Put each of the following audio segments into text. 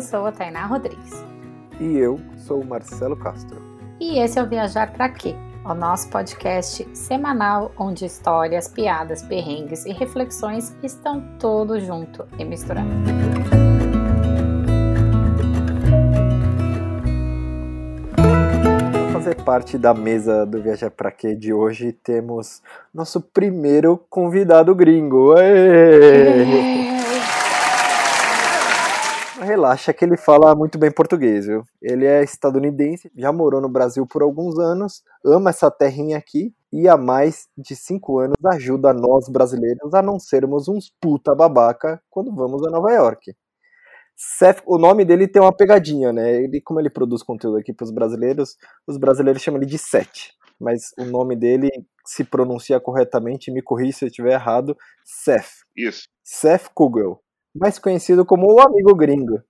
Eu sou a Tainá Rodrigues. E eu sou o Marcelo Castro. E esse é o Viajar Pra Quê? O nosso podcast semanal onde histórias, piadas, perrengues e reflexões estão todos junto e misturados. Para fazer parte da mesa do Viajar Pra Quê de hoje, temos nosso primeiro convidado gringo. Aê! Relaxa que ele fala muito bem português, viu? Ele é estadunidense, já morou no Brasil por alguns anos, ama essa terrinha aqui e há mais de cinco anos ajuda nós brasileiros a não sermos uns puta babaca quando vamos a Nova York. Seth, o nome dele tem uma pegadinha, né? Ele, como ele produz conteúdo aqui para os brasileiros, os brasileiros chamam ele de Seth, mas o nome dele se pronuncia corretamente, me corri se eu estiver errado, Seth. Isso. Seth Kugel mais conhecido como o Amigo Gringo.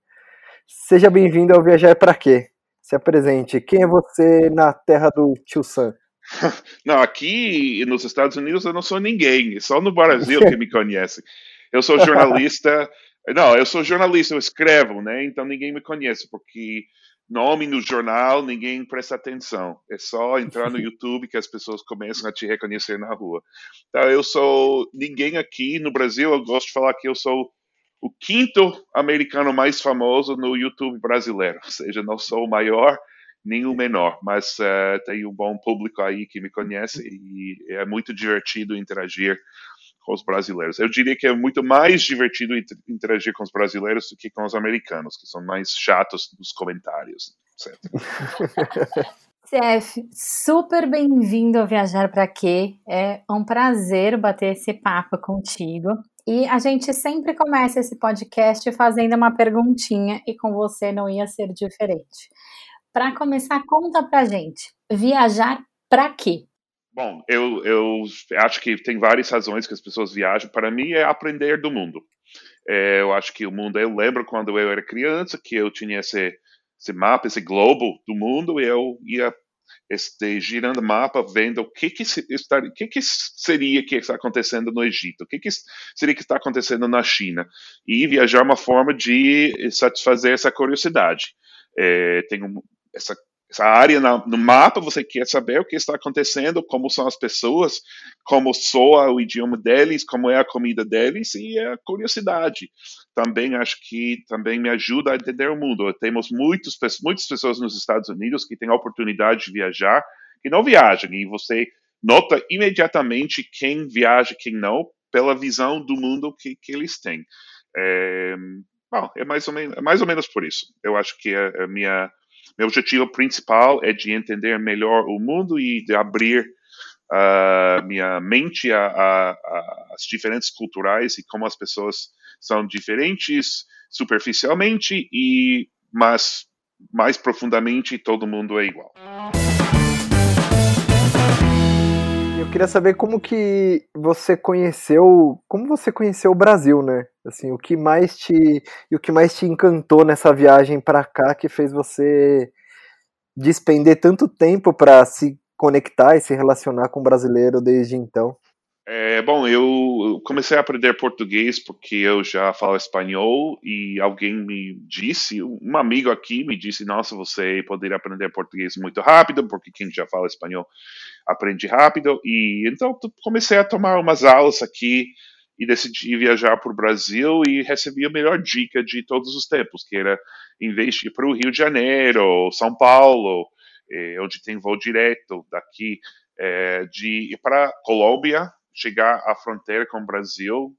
Seja bem-vindo ao Viajar para Quê? Se apresente. Quem é você na terra do Tio Sam? Não, aqui nos Estados Unidos eu não sou ninguém, só no Brasil que me conhece. Eu sou jornalista. Não, eu sou jornalista, eu escrevo, né? Então ninguém me conhece, porque nome no jornal ninguém presta atenção. É só entrar no YouTube que as pessoas começam a te reconhecer na rua. Então eu sou ninguém aqui no Brasil. Eu gosto de falar que eu sou o quinto americano mais famoso no YouTube brasileiro. Ou seja, não sou o maior nem o menor, mas uh, tem um bom público aí que me conhece e é muito divertido interagir com os brasileiros. Eu diria que é muito mais divertido interagir com os brasileiros do que com os americanos, que são mais chatos nos comentários, certo? CF, super bem-vindo ao Viajar para Quê? É um prazer bater esse papo contigo. E a gente sempre começa esse podcast fazendo uma perguntinha e com você não ia ser diferente. Para começar, conta pra gente, viajar para quê? Bom, eu, eu acho que tem várias razões que as pessoas viajam. Para mim é aprender do mundo. É, eu acho que o mundo, eu lembro quando eu era criança que eu tinha esse, esse mapa, esse globo do mundo, e eu ia este, girando mapa, vendo o que que, está, o que que seria que está acontecendo no Egito, o que, que seria que está acontecendo na China, e viajar é uma forma de satisfazer essa curiosidade. É, tem um, essa essa área na, no mapa, você quer saber o que está acontecendo, como são as pessoas, como soa o idioma deles, como é a comida deles e a curiosidade. Também acho que também me ajuda a entender o mundo. Temos muitos, muitas pessoas nos Estados Unidos que têm a oportunidade de viajar, que não viajam, e você nota imediatamente quem viaja quem não, pela visão do mundo que, que eles têm. É, bom, é mais, ou menos, é mais ou menos por isso. Eu acho que a, a minha meu objetivo principal é de entender melhor o mundo e de abrir uh, minha mente às diferentes culturais e como as pessoas são diferentes superficialmente e mas mais profundamente todo mundo é igual. Eu queria saber como que você conheceu, como você conheceu o Brasil, né? Assim, o que mais te e o que mais te encantou nessa viagem para cá que fez você despender tanto tempo para se conectar e se relacionar com o brasileiro desde então? É, bom, eu comecei a aprender português porque eu já falo espanhol e alguém me disse, um amigo aqui me disse, nossa, você poderia aprender português muito rápido porque quem já fala espanhol aprende rápido e então comecei a tomar umas aulas aqui e decidi viajar para o Brasil e recebi a melhor dica de todos os tempos, que era em vez de ir para o Rio de Janeiro, São Paulo, eh, onde tem voo direto daqui, eh, de ir para Colômbia, chegar à fronteira com o Brasil,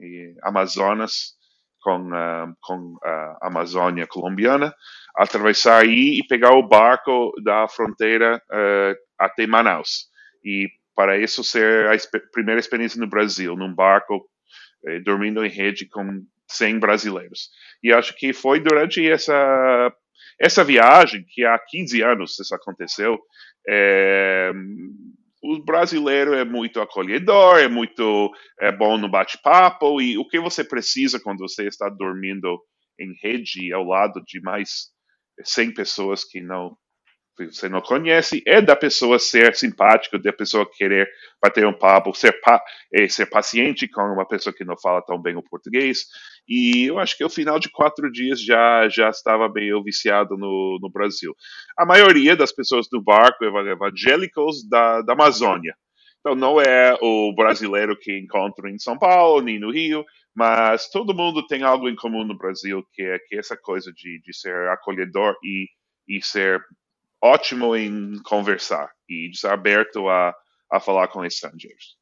e Amazonas com, uh, com a Amazônia colombiana, atravessar aí e pegar o barco da fronteira uh, até Manaus. E para isso ser a primeira experiência no Brasil, num barco, eh, dormindo em rede com 100 brasileiros. E acho que foi durante essa, essa viagem, que há 15 anos isso aconteceu, é, o brasileiro é muito acolhedor, é muito é bom no bate-papo, e o que você precisa quando você está dormindo em rede ao lado de mais 100 pessoas que não você não conhece, é da pessoa ser simpática, da pessoa querer bater um papo, ser, pa, é, ser paciente com uma pessoa que não fala tão bem o português. E eu acho que o final de quatro dias já, já estava meio viciado no, no Brasil. A maioria das pessoas do barco evangélicos da, da Amazônia. Então não é o brasileiro que encontro em São Paulo, nem no Rio, mas todo mundo tem algo em comum no Brasil, que é, que é essa coisa de, de ser acolhedor e, e ser ótimo em conversar e aberto a, a falar com estrangeiros.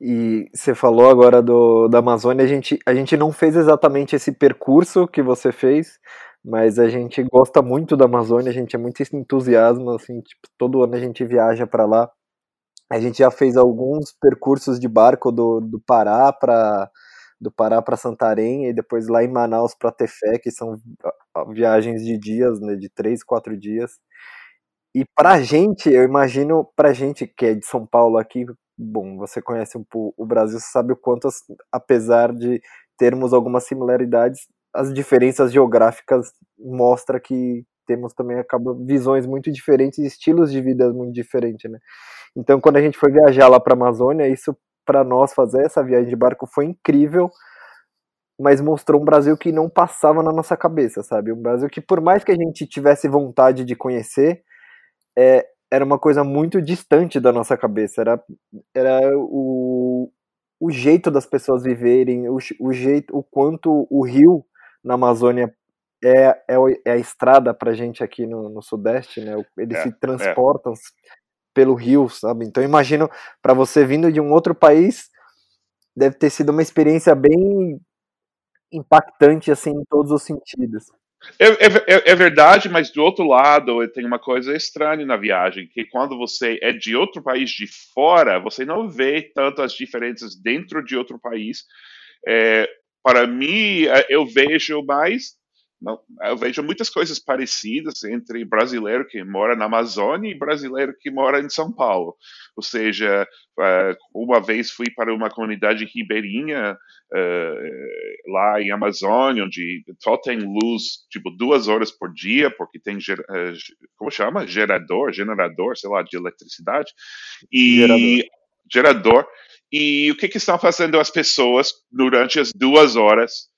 E você falou agora do, da Amazônia, a gente, a gente não fez exatamente esse percurso que você fez, mas a gente gosta muito da Amazônia, a gente é muito entusiasmo, assim, tipo, todo ano a gente viaja para lá. A gente já fez alguns percursos de barco do, do Pará para do Pará para Santarém e depois lá em Manaus para Tefé, que são viagens de dias, né, de três, quatro dias. E pra gente, eu imagino, pra gente que é de São Paulo aqui, bom, você conhece um pouco o Brasil, sabe o quanto, apesar de termos algumas similaridades, as diferenças geográficas mostra que temos também acaba visões muito diferentes, estilos de vida muito diferentes, né? Então, quando a gente foi viajar lá para a Amazônia, isso para nós fazer essa viagem de barco foi incrível, mas mostrou um Brasil que não passava na nossa cabeça, sabe? Um Brasil que por mais que a gente tivesse vontade de conhecer, é, era uma coisa muito distante da nossa cabeça. Era, era o, o jeito das pessoas viverem, o, o jeito, o quanto o rio na Amazônia é, é, é a estrada para gente aqui no, no Sudeste, né? Eles é, se transportam pelo rio, sabe? Então imagino para você vindo de um outro país, deve ter sido uma experiência bem impactante assim em todos os sentidos. É, é, é, verdade, mas do outro lado tem uma coisa estranha na viagem, que quando você é de outro país de fora, você não vê tanto as diferenças dentro de outro país. É, para mim, é, eu vejo mais não, eu vejo muitas coisas parecidas entre brasileiro que mora na Amazônia e brasileiro que mora em São Paulo. Ou seja, eh, uma vez fui para uma comunidade ribeirinha eh, lá em Amazônia, onde só tem luz tipo duas horas por dia, porque tem eh, como chama gerador, generador, sei lá, de eletricidade e gerador. gerador. E o que, que estão fazendo as pessoas durante as duas horas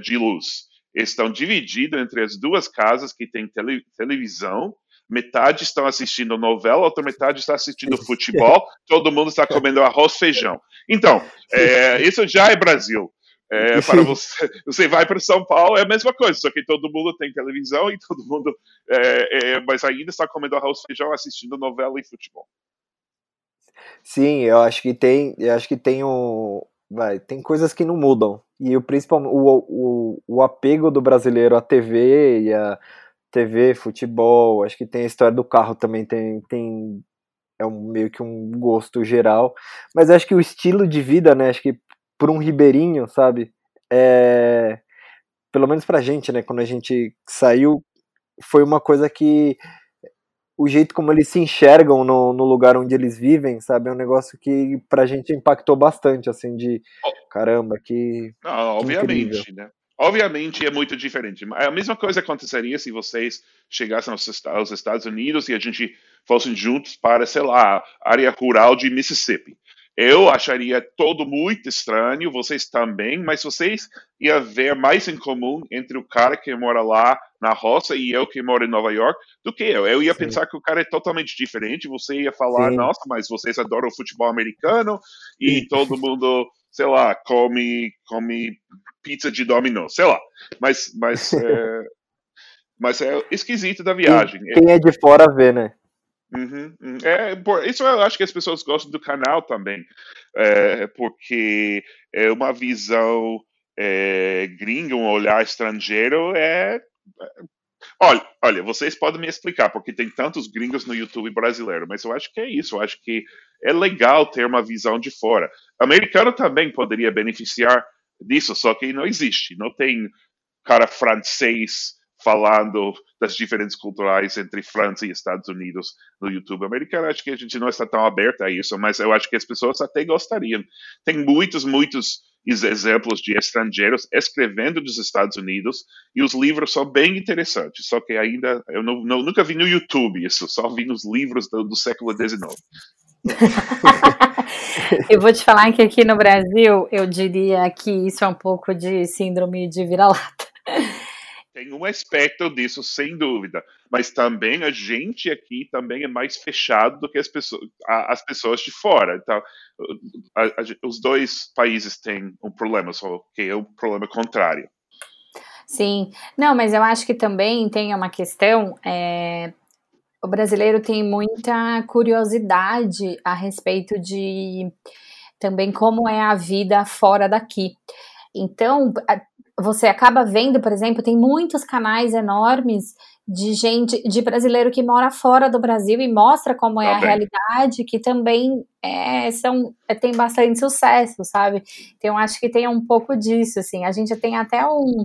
de luz? Estão divididos entre as duas casas que têm tele, televisão. Metade estão assistindo novela, outra metade está assistindo futebol, todo mundo está comendo arroz feijão. Então, é, isso já é Brasil. É, para você, você vai para São Paulo, é a mesma coisa, só que todo mundo tem televisão e todo mundo, é, é, mas ainda está comendo arroz feijão, assistindo novela e futebol. Sim, eu acho que tem, eu acho que tem um, vai, tem coisas que não mudam. E o principal o, o, o apego do brasileiro à TV e a TV, futebol, acho que tem a história do carro também tem tem é um, meio que um gosto geral, mas acho que o estilo de vida, né, acho que por um ribeirinho, sabe? É pelo menos pra gente, né, quando a gente saiu foi uma coisa que o jeito como eles se enxergam no, no, lugar onde eles vivem, sabe? É um negócio que pra gente impactou bastante, assim, de caramba, que. Não, obviamente, incrível. né? Obviamente é muito diferente. A mesma coisa aconteceria se vocês chegassem aos Estados Unidos e a gente fossem juntos para, sei lá, área rural de Mississippi. Eu acharia todo muito estranho, vocês também, mas vocês ia ver mais em comum entre o cara que mora lá na roça e eu que moro em Nova York do que eu. Eu ia Sim. pensar que o cara é totalmente diferente, você ia falar, Sim. nossa, mas vocês adoram futebol americano e Sim. todo mundo, sei lá, come, come pizza de dominó, sei lá. Mas, mas, é, mas é esquisito da viagem. Quem é de fora vê, né? Uhum, uhum. É, isso eu acho que as pessoas gostam do canal também, é, porque é uma visão é, gringa, um olhar estrangeiro é, é. Olha, olha, vocês podem me explicar, porque tem tantos gringos no YouTube brasileiro, mas eu acho que é isso, eu acho que é legal ter uma visão de fora. Americano também poderia beneficiar disso, só que não existe, não tem cara francês falando das diferenças culturais entre França e Estados Unidos no YouTube americano. Acho que a gente não está tão aberta a isso, mas eu acho que as pessoas até gostariam. Tem muitos, muitos exemplos de estrangeiros escrevendo dos Estados Unidos e os livros são bem interessantes. Só que ainda eu não, não, nunca vi no YouTube isso, só vi nos livros do, do século XIX. eu vou te falar que aqui no Brasil, eu diria que isso é um pouco de síndrome de vira-lata. Tem um aspecto disso, sem dúvida. Mas também a gente aqui também é mais fechado do que as pessoas, as pessoas de fora. Então, a, a, os dois países têm um problema, só que é um problema contrário. Sim, não, mas eu acho que também tem uma questão. É, o brasileiro tem muita curiosidade a respeito de também como é a vida fora daqui. Então, você acaba vendo, por exemplo, tem muitos canais enormes de gente, de brasileiro que mora fora do Brasil e mostra como é a realidade, que também é, são, é, tem bastante sucesso, sabe? Então, acho que tem um pouco disso, assim. A gente tem até um,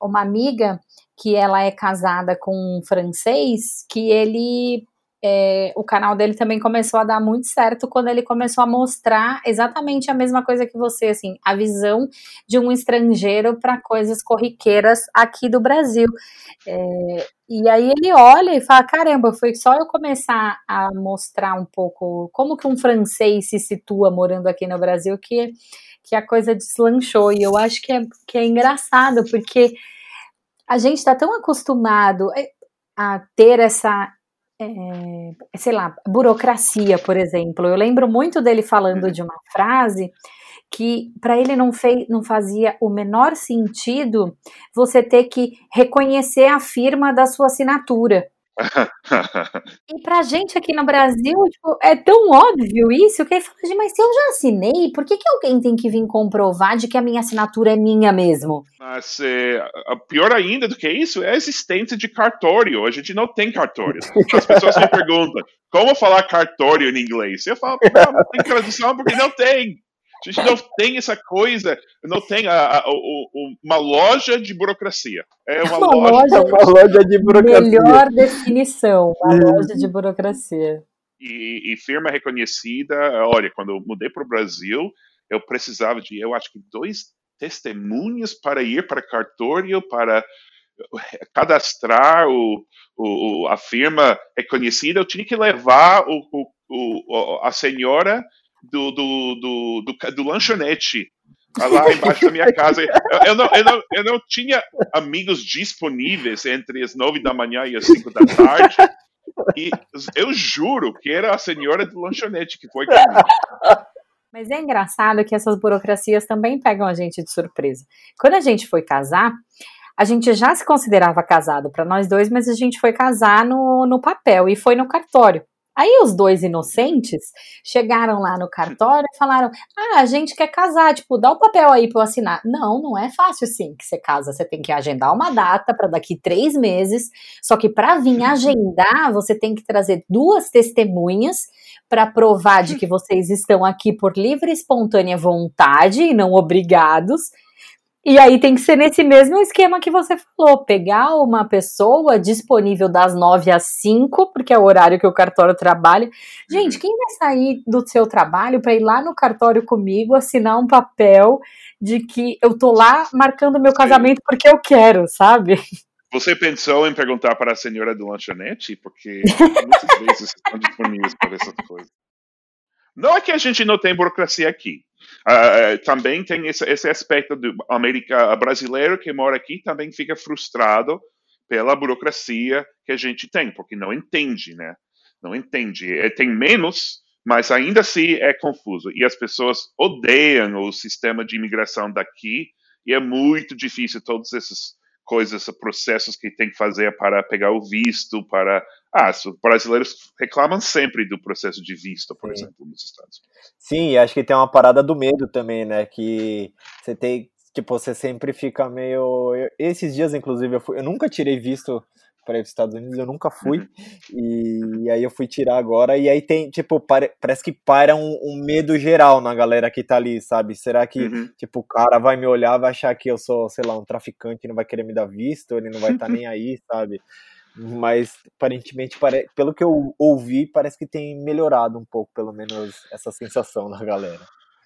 uma amiga que ela é casada com um francês, que ele é, o canal dele também começou a dar muito certo quando ele começou a mostrar exatamente a mesma coisa que você, assim, a visão de um estrangeiro para coisas corriqueiras aqui do Brasil. É, e aí ele olha e fala: caramba, foi só eu começar a mostrar um pouco como que um francês se situa morando aqui no Brasil que, que a coisa deslanchou. E eu acho que é, que é engraçado, porque a gente está tão acostumado a ter essa é, sei lá, burocracia, por exemplo. Eu lembro muito dele falando uhum. de uma frase que para ele não, fez, não fazia o menor sentido você ter que reconhecer a firma da sua assinatura. e pra gente aqui no Brasil, tipo, é tão óbvio isso que ele fala, mas se eu já assinei, por que, que alguém tem que vir comprovar de que a minha assinatura é minha mesmo? Mas é, pior ainda do que isso é a existência de cartório. A gente não tem cartório. As pessoas me perguntam, como falar cartório em inglês? Eu falo, não, não tem tradução porque não tem. A gente não tem essa coisa, não tem a, a, a, uma loja de burocracia. É uma, uma loja, loja, uma loja de burocracia. Melhor definição, uma loja de burocracia. E, e, firma reconhecida, olha, quando eu mudei para o Brasil, eu precisava de, eu acho que dois testemunhas para ir para cartório, para cadastrar o, o, a firma reconhecida, eu tinha que levar o, o, a senhora do, do, do, do, do lanchonete lá embaixo da minha casa. Eu, eu, não, eu, não, eu não tinha amigos disponíveis entre as nove da manhã e as cinco da tarde. E eu juro que era a senhora do lanchonete que foi comigo. Mas é engraçado que essas burocracias também pegam a gente de surpresa. Quando a gente foi casar, a gente já se considerava casado para nós dois, mas a gente foi casar no, no papel e foi no cartório. Aí os dois inocentes chegaram lá no cartório e falaram: Ah, a gente quer casar, tipo, dá o papel aí para eu assinar. Não, não é fácil assim que você casa. Você tem que agendar uma data para daqui três meses. Só que para vir agendar, você tem que trazer duas testemunhas para provar de que vocês estão aqui por livre e espontânea vontade e não obrigados. E aí tem que ser nesse mesmo esquema que você falou, pegar uma pessoa disponível das 9 às 5, porque é o horário que o cartório trabalha. Gente, quem vai sair do seu trabalho para ir lá no cartório comigo assinar um papel de que eu tô lá marcando meu casamento porque eu quero, sabe? Você pensou em perguntar para a senhora do lanchonete? Porque muitas vezes estão disponíveis para essas coisas. Não é que a gente não tem burocracia aqui. Uh, também tem esse, esse, aspecto do América brasileiro que mora aqui também fica frustrado pela burocracia que a gente tem, porque não entende, né? Não entende. É, tem menos, mas ainda assim é confuso. E as pessoas odeiam o sistema de imigração daqui e é muito difícil todos esses coisas, processos que tem que fazer para pegar o visto, para ah, os brasileiros reclamam sempre do processo de visto, por Sim. exemplo, nos Estados Unidos. Sim, acho que tem uma parada do medo também, né? Que você tem, tipo, você sempre fica meio. Esses dias, inclusive, eu, fui... eu nunca tirei visto para ir para os Estados Unidos, eu nunca fui. Uhum. E, aí eu fui tirar agora. E aí tem, tipo, pare, parece que para um, um, medo geral na galera que tá ali, sabe? Será que, uhum. tipo, o cara vai me olhar, vai achar que eu sou, sei lá, um traficante, não vai querer me dar visto, ele não vai estar tá nem aí, sabe? Mas aparentemente, pelo que eu ouvi, parece que tem melhorado um pouco, pelo menos, essa sensação na galera.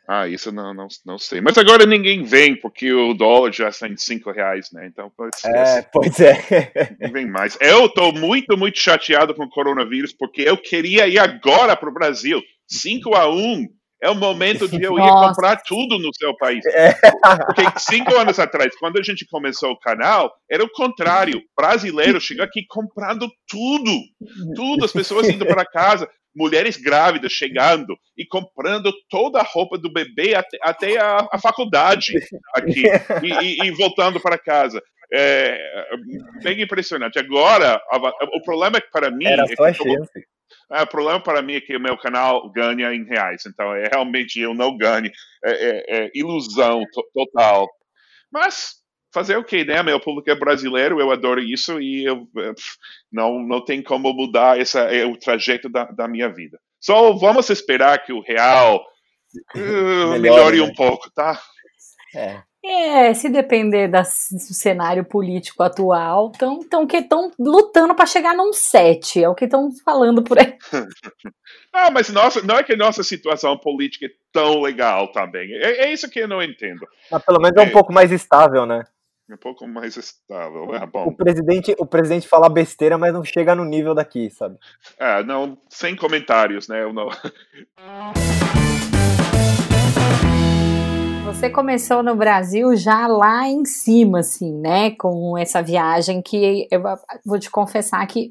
Ah, isso não, não, não sei. Mas agora ninguém vem, porque o dólar já está em 5 reais, né? Então, é, pois é. Não vem mais. Eu estou muito, muito chateado com o coronavírus, porque eu queria ir agora para o Brasil. 5 a 1 é o momento de eu ir comprar tudo no seu país. É. Porque cinco anos atrás, quando a gente começou o canal, era o contrário. Brasileiro chega aqui comprando tudo. Tudo, as pessoas indo para casa. Mulheres grávidas chegando e comprando toda a roupa do bebê até, até a, a, faculdade aqui e, e, e voltando para casa. É, bem impressionante. Agora, o problema é que para mim. Era é só a chance. É, o problema para mim é que o meu canal ganha em reais, então é realmente eu não ganho, é, é, é ilusão total. Mas fazer o que, né? Meu público é brasileiro, eu adoro isso e eu, não, não tem como mudar essa, é o trajeto da, da minha vida. Só vamos esperar que o real uh, melhore né? um pouco, tá? É. É, se depender da, do cenário político atual, estão tão, que estão lutando para chegar num 7, é o que estão falando por aí. ah, mas nossa, não é que nossa situação política é tão legal também. É, é isso que eu não entendo. Mas pelo menos é um é, pouco mais estável, né? Um pouco mais estável. É, bom. O presidente, o presidente fala besteira, mas não chega no nível daqui, sabe? É, não, sem comentários, né? Eu não. Você começou no Brasil já lá em cima, assim, né? Com essa viagem que eu vou te confessar que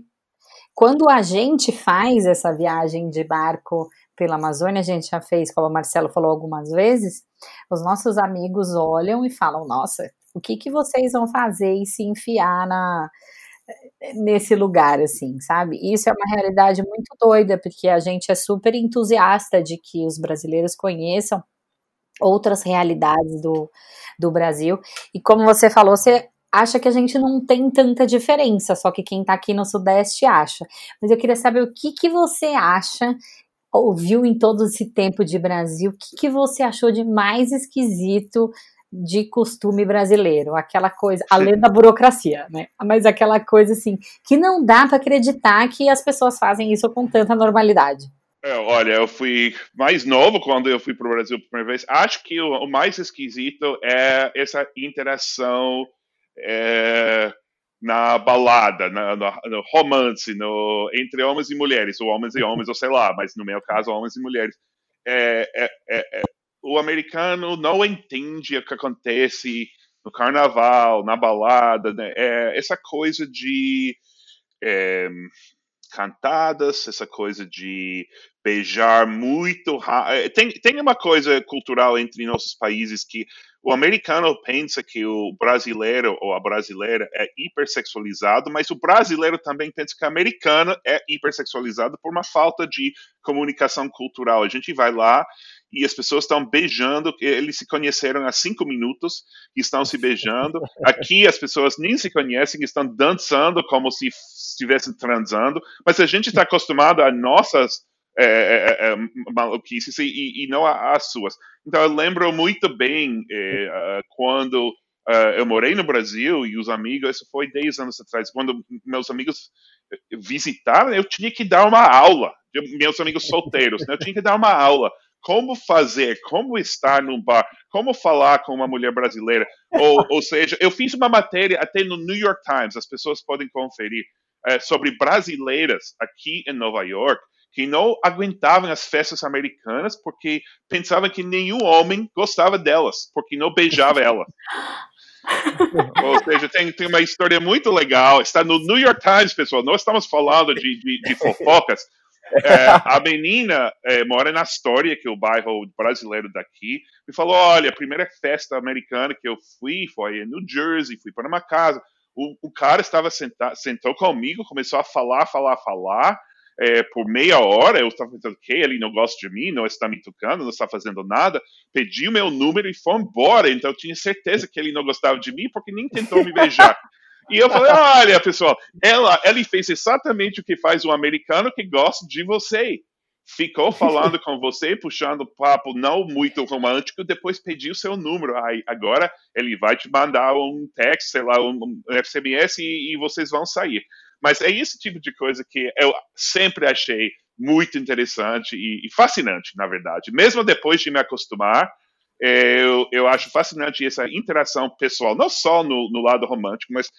quando a gente faz essa viagem de barco pela Amazônia, a gente já fez, como o Marcelo falou algumas vezes, os nossos amigos olham e falam: Nossa, o que, que vocês vão fazer e se enfiar na, nesse lugar, assim, sabe? Isso é uma realidade muito doida, porque a gente é super entusiasta de que os brasileiros conheçam outras realidades do, do Brasil. E como você falou, você acha que a gente não tem tanta diferença, só que quem está aqui no Sudeste acha. Mas eu queria saber o que, que você acha, ouviu em todo esse tempo de Brasil, o que, que você achou de mais esquisito de costume brasileiro, aquela coisa, além da burocracia, né? Mas aquela coisa assim, que não dá para acreditar que as pessoas fazem isso com tanta normalidade. É, olha, eu fui mais novo quando eu fui para o Brasil pela primeira vez. Acho que o, o mais esquisito é essa interação é, na balada, na, no, no, romance, no, entre homens e mulheres, ou homens e homens, ou sei lá, mas no meu caso, homens e mulheres. É, é, é, é o americano não entende o que acontece no carnaval, na balada, né? É, essa coisa de é, cantadas, essa coisa de beijar muito rápido. Eh, tem, tem uma coisa cultural entre nossos países que o americano pensa que o brasileiro ou a brasileira é hipersexualizado, mas o brasileiro também pensa que o americano é hipersexualizado por uma falta de comunicação cultural. A gente vai lá e as pessoas estão beijando, eles se conheceram há cinco minutos e estão se beijando. Aqui as pessoas nem se conhecem, estão dançando como se estivessem transando, mas a gente está acostumado a nossas é, é, é, maluquices e, e não as suas. Então eu lembro muito bem é, quando Uh, eu morei no Brasil e os amigos, isso foi 10 anos atrás, quando meus amigos visitaram, eu tinha que dar uma aula, meus amigos solteiros, né, eu tinha que dar uma aula. Como fazer, como estar num bar, como falar com uma mulher brasileira. Ou, ou seja, eu fiz uma matéria até no New York Times, as pessoas podem conferir, é, sobre brasileiras aqui em Nova York, que não aguentavam as festas americanas porque pensavam que nenhum homem gostava delas, porque não beijava ela. Ou seja, tem, tem uma história muito legal. Está no New York Times, pessoal. Nós estamos falando de, de, de fofocas. É, a menina é, mora na Astoria, que é o bairro brasileiro daqui, me falou: olha, a primeira festa americana que eu fui foi em New Jersey, fui para uma casa. O, o cara estava sentado, sentou comigo, começou a falar, falar, falar é, por meia hora, eu estava pensando, que ele não gosta de mim, não está me tocando, não está fazendo nada, pedi o meu número e foi embora, então eu tinha certeza que ele não gostava de mim, porque nem tentou me beijar. E eu falei, olha, pessoal, ela, ele fez exatamente o que faz um americano que gosta de você. Ficou falando com você, puxando papo não muito romântico, depois pediu seu número. Aí, agora ele vai te mandar um text, sei lá, um, SMS e, e vocês vão sair. Mas é esse tipo de coisa que eu sempre achei muito interessante e, fascinante, na verdade. Mesmo depois de me acostumar, é, eu, eu acho fascinante essa interação pessoal, não só no, no lado romântico, mas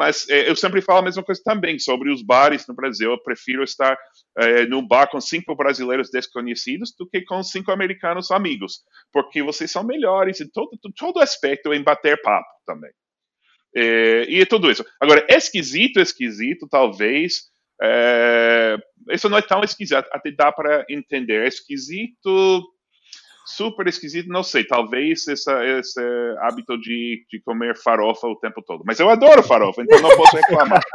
Mas é, eu sempre falo a mesma coisa também sobre os bares no Brasil. Eu prefiro estar é, num bar com cinco brasileiros desconhecidos do que com cinco americanos amigos, porque vocês são melhores em todo, todo aspecto em bater papo também. É, e é tudo isso. Agora, esquisito, esquisito, talvez. É, isso não é tão esquisito, até dá para entender. É esquisito super esquisito, não sei, talvez essa, esse hábito de, de comer farofa o tempo todo. Mas eu adoro farofa, então não posso reclamar.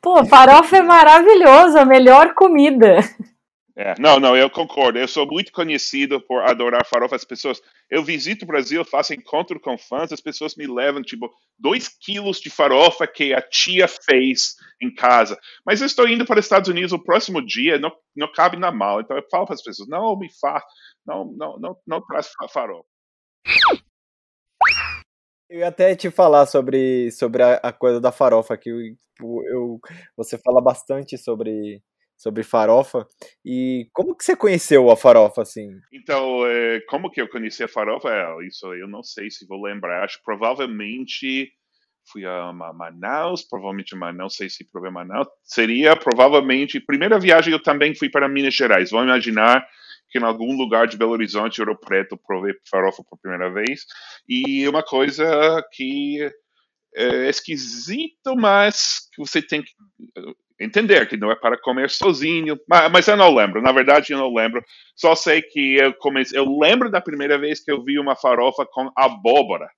Pô, farofa é maravilhoso, a melhor comida. É, não, não, eu concordo. Eu sou muito conhecido por adorar farofa. As pessoas, eu visito o Brasil, faço encontro com fãs, as pessoas me levam tipo dois quilos de farofa que a tia fez em casa. Mas eu estou indo para os Estados Unidos o próximo dia, não, não cabe na mala. Então eu falo para as pessoas, não me faça, não, não, não, não traz farofa. Eu ia até te falar sobre, sobre a, a coisa da farofa, que eu, eu, você fala bastante sobre sobre farofa. E como que você conheceu a farofa, assim? Então, é, como que eu conheci a farofa? É, isso eu não sei se vou lembrar. Acho provavelmente fui a Manaus, provavelmente não sei se provei Manaus. Seria provavelmente primeira viagem eu também fui para Minas Gerais. Vou imaginar que em algum lugar de Belo Horizonte, Ouro Preto, provei farofa por primeira vez. E uma coisa que é esquisito, mas que você tem que entender que não é para comer sozinho, mas, mas, eu não lembro, na verdade eu não lembro, só sei que eu comecei, eu lembro da primeira vez que eu vi uma farofa com abóbora,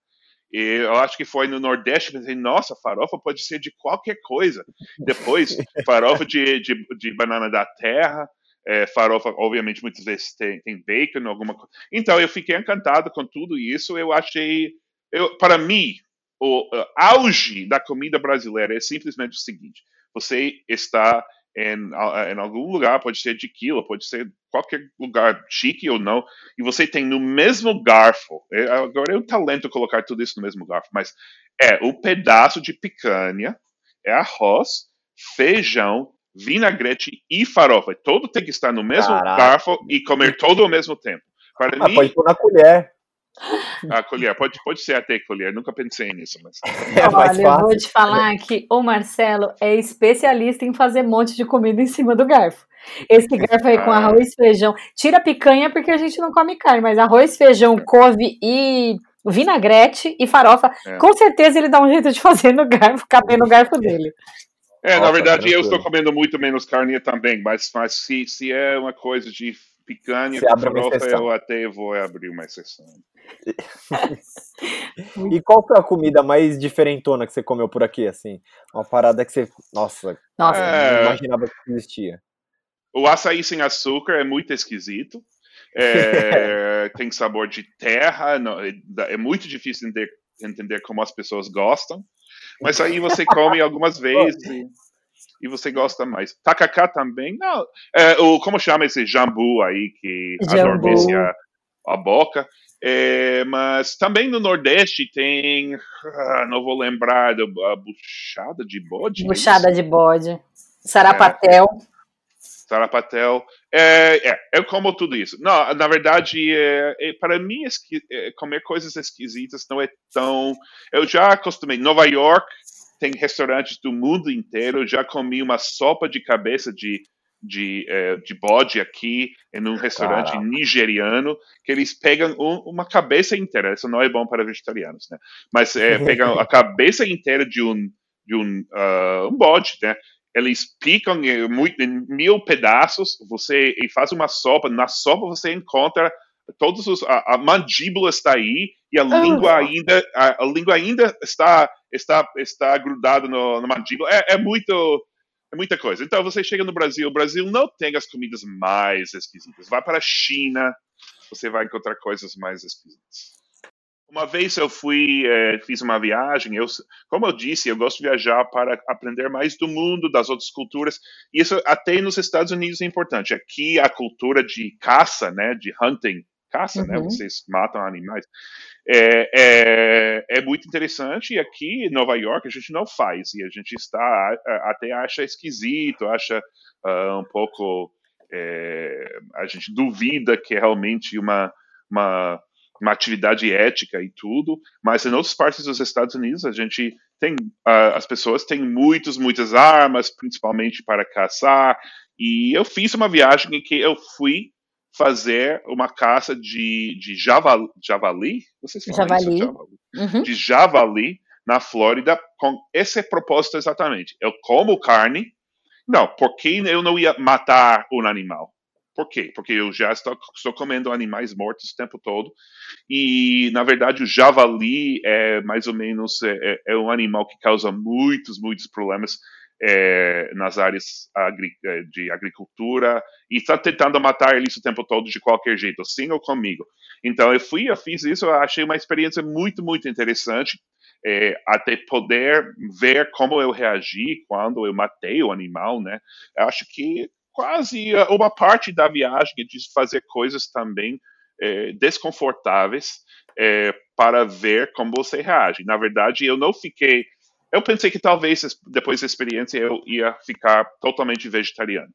e eu acho que foi no Nordeste, pensei, nossa, farofa pode ser de qualquer coisa, depois farofa de, de, de banana da terra, é, farofa, obviamente, muitas vezes tem, tem bacon, alguma coisa. Então, eu fiquei encantado com tudo isso. Eu achei, eu, para mim, o auge da comida brasileira é simplesmente o seguinte: você está em, em, algum lugar, pode ser de quilo, pode ser qualquer lugar chique ou não, e você tem no mesmo garfo, é, agora é um talento colocar tudo isso no mesmo garfo, mas é o pedaço de picanha, é arroz, feijão, vinagrete e farofa. Todo tem que estar no mesmo Caraca. garfo e comer todo ao mesmo tempo. Para ah, mim, pode pôr na colher. A colher, pode, pode ser até colher, nunca pensei nisso, mas. É Olha, eu vou te falar que o Marcelo é especialista em fazer monte de comida em cima do garfo. Esse garfo aí com ah. arroz, feijão. Tira picanha porque a gente não come carne, mas arroz, feijão, couve e vinagrete e farofa, é. com certeza ele dá um jeito de fazer no garfo, caber no garfo dele. É, Nossa, na verdade, eu estou comendo muito menos carne também, mas, mas se, se é uma coisa de picanha com farofa, eu até vou abrir uma exceção. e qual foi a comida mais diferentona que você comeu por aqui, assim? Uma parada que você, nossa, nossa é... não imaginava que existia. O açaí sem açúcar é muito esquisito. É, tem sabor de terra, não, é, é muito difícil entender, entender como as pessoas gostam. Mas aí você come algumas vezes e, você gosta mais. Tacacá também, não. É, o, como chama esse jambu aí que jambu. adormece a, a boca? É, mas também no Nordeste tem, ah, não vou lembrar, a buchada de bode. É buchada de bode. Sarapatel. É, sarapatel. É, é, eu como tudo isso. Não, na verdade, é, é para mim, é, comer coisas esquisitas não é tão. Eu já acostumei. Nova York tem restaurantes do mundo inteiro. Eu já comi uma sopa de cabeça de de, é, de bode aqui em um restaurante Caramba. nigeriano que eles pegam um, uma cabeça inteira. Isso não é bom para vegetarianos, né? Mas é, pegam a cabeça inteira de um de um, uh, um bode, né? Eles picam em, muito, em mil pedaços. Você e faz uma sopa. Na sopa você encontra todos os a, a mandíbula está aí e a língua ainda a, a, língua ainda está está está grudada no, no mandíbula. É, é muito é muita coisa. Então você chega no Brasil, o Brasil não tem as comidas mais esquisitas. Vai para a China, você vai encontrar coisas mais esquisitas. Uma vez eu fui, é, fiz uma viagem. Eu, como eu disse, eu gosto de viajar para aprender mais do mundo, das outras culturas. E isso até nos Estados Unidos é importante. Aqui a cultura de caça, né, de hunting, caça, né, uhum. né, vocês matam animais é, é, é, muito interessante e aqui em Nova York a gente não faz e a gente está até acha esquisito, acha uh, um pouco é, a gente duvida que é realmente uma, uma uma atividade ética e tudo, mas em outras partes dos Estados Unidos a gente tem, uh, as pessoas têm muitas, muitas armas, principalmente para caçar, e eu fiz uma viagem em que eu fui fazer uma caça de, de javali, javali, vocês falam javali. Isso, javali. Uhum. de javali na Flórida com esse propósito exatamente. Eu como carne, não, porque eu não ia matar um animal. Por quê? Porque eu já estou, estou, comendo animais mortos o tempo todo. E, na verdade, o javali é mais ou menos é, é, é um animal que causa muitos, muitos problemas é, nas áreas agri é, de agricultura e está tentando matar eles o tempo todo de qualquer jeito, assim ou comigo. Então eu fui, eu fiz isso, eu achei uma experiência muito, muito interessante. É, até poder ver como eu reagi quando eu matei o animal, né? Eu acho que quase uma parte da viagem é de fazer coisas também é, desconfortáveis para ver como você reage. Na verdade, eu não fiquei eu pensei que talvez depois da experiência eu ia ficar totalmente vegetariano.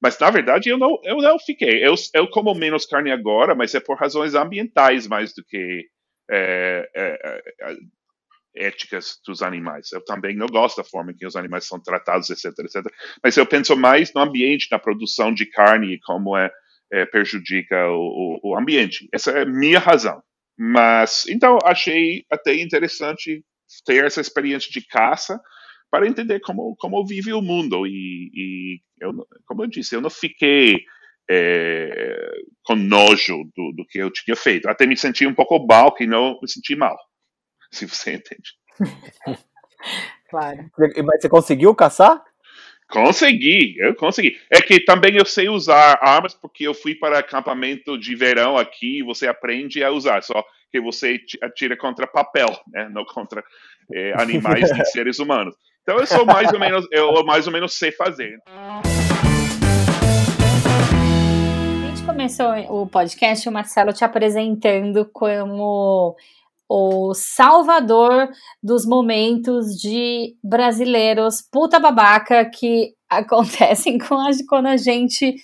Mas na verdade eu não, eu não fiquei. Eu, eu como menos carne agora, mas é por razões ambientais mais do que é, é, é, éticas dos animais. Eu também não gosto da forma que os animais são tratados, etc, etc. Mas eu penso mais no ambiente, na produção de carne e como é, é prejudica o, o, o ambiente. Essa é a minha razão. Mas então achei até interessante ter essa experiência de caça para entender como, como vive o mundo. E, e eu, como eu disse, eu não fiquei é, com nojo do, do que eu tinha feito. Até me senti um pouco mal, que não me senti mal, se você entende. claro. Mas você conseguiu caçar? Consegui, eu consegui. É que também eu sei usar armas porque eu fui para acampamento de verão aqui e você aprende a usar. Só que você atira contra papel, né? Não contra é, animais e seres humanos. Então eu sou mais ou menos, eu mais ou menos sei fazer. A gente começou o podcast, o Marcelo te apresentando como o salvador dos momentos de brasileiros puta babaca que acontecem quando a gente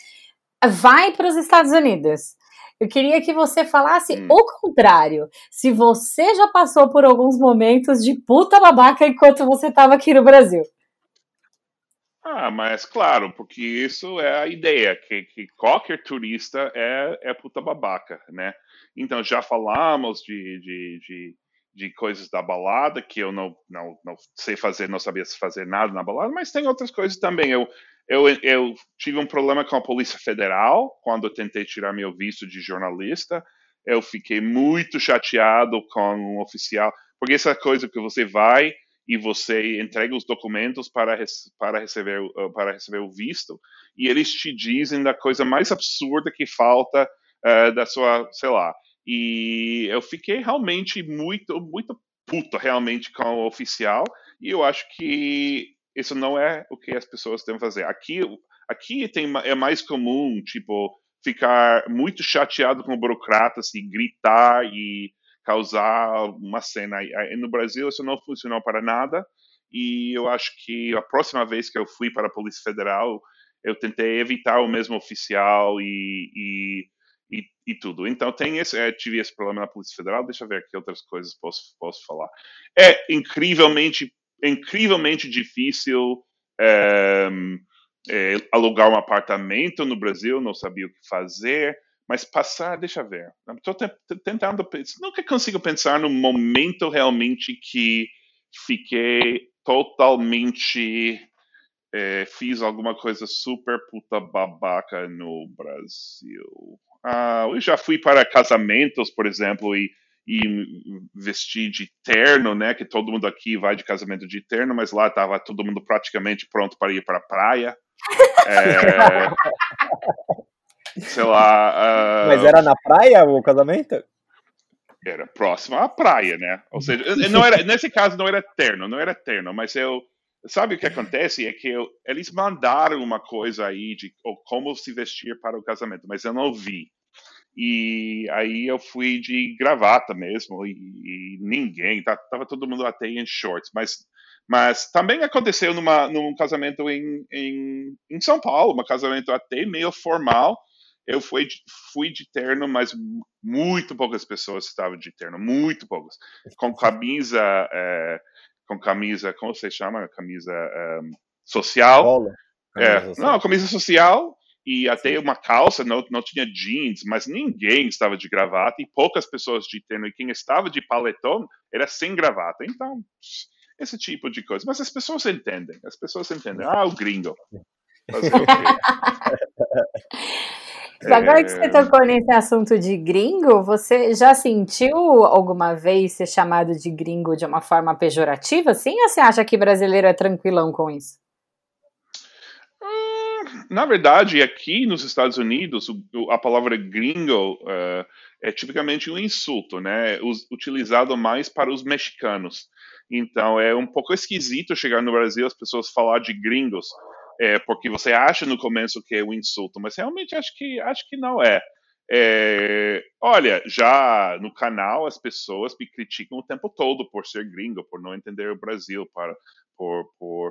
vai para os Estados Unidos. Eu queria que você falasse hum. o contrário. Se você já passou por alguns momentos de puta babaca enquanto você estava aqui no Brasil. Ah, mas claro, porque isso é a ideia, que, que qualquer turista é, é puta babaca, né? Então já falamos de, de, de, de, coisas da balada, que eu não, não, não sei fazer, não sabia fazer nada na balada, mas tem outras coisas também. Eu, eu, eu tive um problema com a Polícia Federal quando eu tentei tirar meu visto de jornalista. Eu fiquei muito chateado com um oficial, porque essa coisa que você vai e você entrega os documentos para, para, receber, para receber o visto, e eles te dizem da coisa mais absurda que falta uh, da sua, sei lá. E eu fiquei realmente muito, muito puto realmente com o oficial, e eu acho que isso não é o que as pessoas devem fazer. Aqui, aqui tem, é mais comum, tipo, ficar muito chateado com burocratas e gritar e causar uma cena. No Brasil isso não funcionou para nada e eu acho que a próxima vez que eu fui para a Polícia Federal eu tentei evitar o mesmo oficial e, e, e, e tudo. Então tem esse, é, tive esse problema na Polícia Federal. Deixa eu ver que outras coisas posso, posso falar. É incrivelmente incrivelmente difícil é, é, alugar um apartamento no Brasil, não sabia o que fazer, mas passar, deixa ver, estou tentando, nunca consigo pensar no momento realmente que fiquei totalmente, é, fiz alguma coisa super puta babaca no Brasil. Ah, eu já fui para casamentos, por exemplo, e e vestir de terno, né? Que todo mundo aqui vai de casamento de terno, mas lá estava todo mundo praticamente pronto para ir para a praia. É, sei lá. Uh, mas era na praia o casamento? Era próximo à praia, né? Ou seja, não era, nesse caso não era terno, não era terno, mas eu. Sabe o que acontece? É que eu, eles mandaram uma coisa aí de como se vestir para o casamento, mas eu não vi. E aí eu fui de gravata mesmo, e, e ninguém, tá, tava todo mundo até em shorts, mas, mas também aconteceu numa, num casamento em, em, em São Paulo, um casamento até meio formal, eu fui, fui de terno, mas muito poucas pessoas estavam de terno, muito poucas, com camisa, é, com camisa, como você chama, camisa é, social, é, Camisa não, camisa social e até uma calça, não, não tinha jeans, mas ninguém estava de gravata e poucas pessoas de terno. E quem estava de paletó era sem gravata. Então, esse tipo de coisa. Mas as pessoas entendem, as pessoas entendem. Ah, o gringo. Agora que você É, tocou nesse assunto de gringo, você já sentiu alguma vez ser chamado de gringo de uma forma pejorativa, sim? Ou você acha que brasileiro é tranquilão com isso? Na verdade, aqui nos Estados Unidos, a palavra gringo eh, é tipicamente um insulto, né? Utilizado mais para os mexicanos. Então, é um pouco esquisito chegar no Brasil as pessoas falar de gringos, é, porque você acha no começo que é um insulto, mas realmente acho que acho que não é. É, olha, já no canal as pessoas me criticam o tempo todo por ser gringo, por não entender o Brasil, para, por, por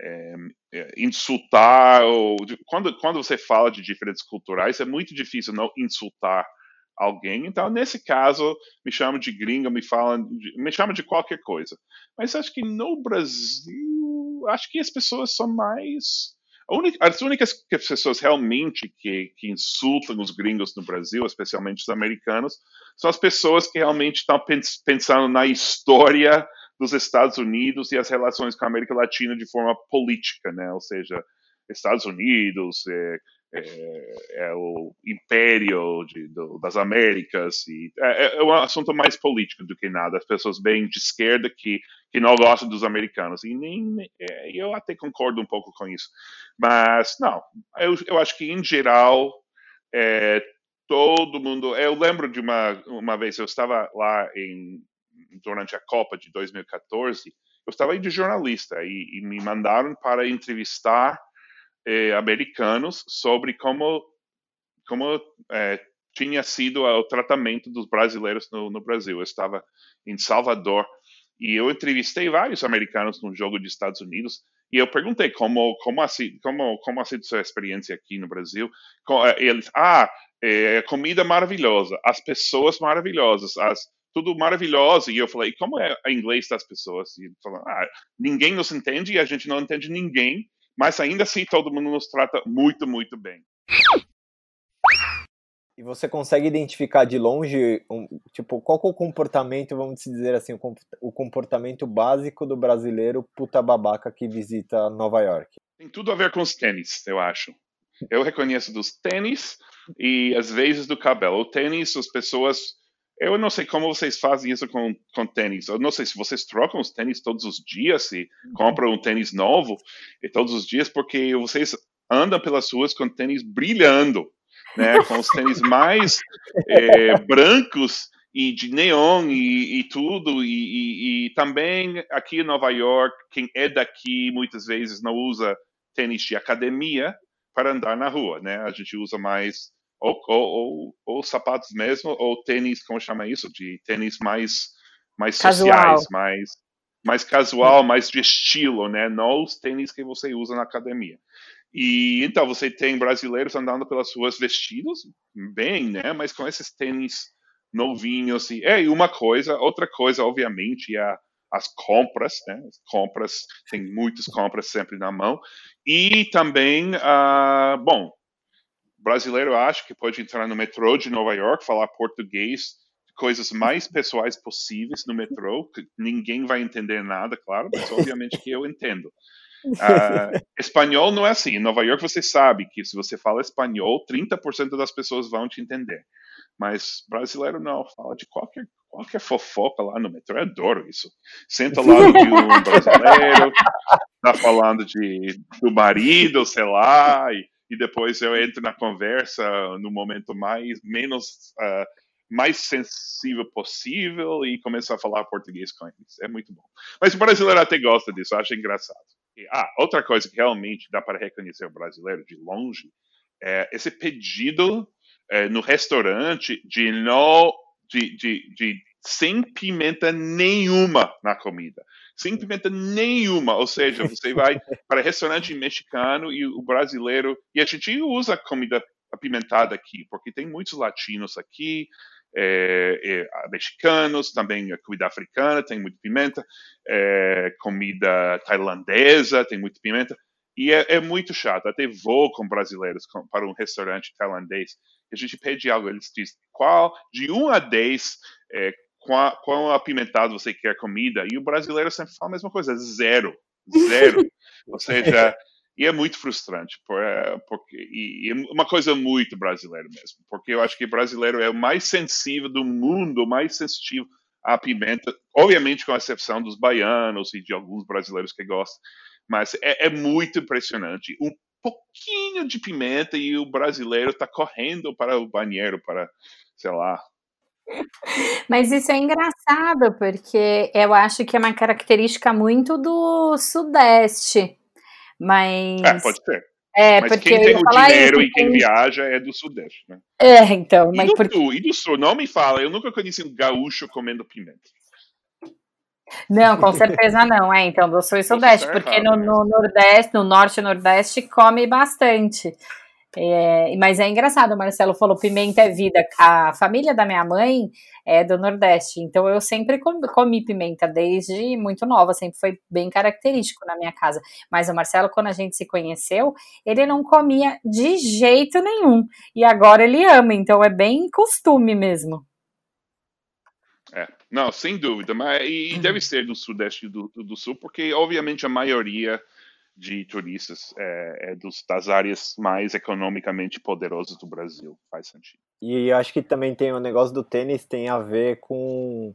é, é, insultar. Ou, quando, quando você fala de diferentes culturais, é muito difícil não insultar alguém. Então, nesse caso, me chamam de gringo, me falam, de- me chamam de qualquer coisa. Mas acho que no Brasil, acho que as pessoas são mais. As únicas pessoas realmente que, que insultam os gringos no Brasil, especialmente os americanos, são as pessoas que realmente estão pens- pensando na história dos Estados Unidos e as relações com a América Latina de forma política, né? Ou seja, Estados Unidos é, é, é o império de- do- das Américas e é, é um assunto mais político do que nada. As pessoas bem de esquerda que que não gostam dos americanos e nem é, eu até concordo um pouco com isso, mas não, eu, eu acho que em geral é, todo mundo. Eu lembro de uma uma vez eu estava lá em durante a Copa de 2014, eu estava aí de jornalista e, e me mandaram para entrevistar eh, americanos sobre como como eh, tinha sido o tratamento dos brasileiros no, no Brasil. Eu estava em Salvador e eu entrevistei vários americanos num jogo de Estados Unidos e eu perguntei como como assim como como sido sua experiência aqui no Brasil. Eh, Eles ah é, comida maravilhosa, as pessoas maravilhosas, as tudo maravilhoso. E eu falei, como é o inglês das pessoas? E falou, ah, ninguém nos entende e a gente não entende ninguém, mas ainda assim todo mundo nos trata muito, muito bem. E você consegue identificar de longe, um, tipo, qual é o comportamento, vamos dizer assim, o comportamento básico do brasileiro puta babaca que visita Nova York? Tem tudo a ver com os tênis, eu acho. Eu reconheço dos tênis e às vezes do cabelo. O tênis, as pessoas. Eu não sei como vocês fazem isso com, com tênis. Eu não sei se vocês trocam os tênis todos os dias e compram um tênis novo e todos os dias, porque vocês andam pelas ruas com tênis brilhando, né? Com os tênis mais eh, brancos e de neon e, e tudo. E, e- e também aqui em Nova York, quem é daqui muitas vezes não usa tênis de academia para andar na rua, né? A gente usa mais ou, ou, ou, ou sapatos mesmo, ou tênis, como chama isso? De tênis mais, mais Casual. sociais, mais, mais casual, mais de estilo, né? Não os tênis que você usa na academia. E então você tem brasileiros andando pelas ruas vestidos bem, né? Mas com esses tênis novinhos e é e uma coisa, outra coisa, obviamente, é as compras, né? As compras tem muitas compras sempre na mão e também, ah, bom, brasileiro acha que pode entrar no metrô de Nova York, falar português, coisas mais pessoais possíveis no metrô, que ninguém vai entender nada, claro, mas obviamente que eu entendo. Ah, espanhol não é assim. Em Nova York você sabe que se você fala espanhol, 30% das pessoas vão te entender. Mas brasileiro não, fala de qualquer, qualquer fofoca lá no metrô. Eu adoro isso. Senta lá de um brasileiro, tá falando de, do marido, sei lá, e, e depois eu entro na conversa no momento mais menos ah, mais sensível possível e começo a falar português com eles. É muito bom. Mas o brasileiro até gosta disso, acha engraçado. E, ah, outra coisa que realmente dá para reconhecer o brasileiro de longe é esse pedido é, no restaurante de não de, de, de sem pimenta nenhuma na comida. Sem pimenta nenhuma. Ou seja, você vai para restaurante mexicano e o brasileiro. E a gente usa comida apimentada aqui, porque tem muitos latinos aqui, é, é, mexicanos, também a comida africana tem muita pimenta, é, comida tailandesa tem muita pimenta, e é, é, muito chato. Até vou com brasileiros com, para um restaurante tailandês, a gente pede algo, eles dizem qual, de 1 a 10, é, qual apimentado você quer comida, e o brasileiro sempre fala a mesma coisa, zero, zero. Ou seja, e é muito frustrante, é, porque, e, e uma coisa muito brasileira mesmo, porque eu acho que brasileiro é o mais sensível do mundo, o mais sensitivo à pimenta, obviamente com a exceção dos baianos e de alguns brasileiros que gostam, mas é, é muito impressionante. Um pouquinho de pimenta e o brasileiro está correndo para o banheiro, para, sei lá, mas isso é engraçado, porque eu acho que é uma característica muito do Sudeste. Mas. É, pode ser. É, mas porque quem tem o dinheiro isso, e quem viaja é do Sudeste, né? É, então. E mas do porque... Sul, e do Sul, não me fala, eu nunca conheci um gaúcho comendo pimenta. Não, com certeza não, é, então, do Sul e Sudeste, porque no, no Nordeste, no Norte e Nordeste come bastante. É, mas é engraçado, o Marcelo falou: pimenta é vida. A família da minha mãe é do Nordeste, então eu sempre comi, comi pimenta desde muito nova, sempre foi bem característico na minha casa. Mas o Marcelo, quando a gente se conheceu, ele não comia de jeito nenhum, e agora ele ama, então é bem costume mesmo. É, não, sem dúvida, mas e, deve ser do Sudeste e do, do Sul, porque obviamente a maioria de turistas é, é dos, das áreas mais economicamente poderosas do Brasil. Faz sentido. E acho que também tem o negócio do tênis tem a ver com,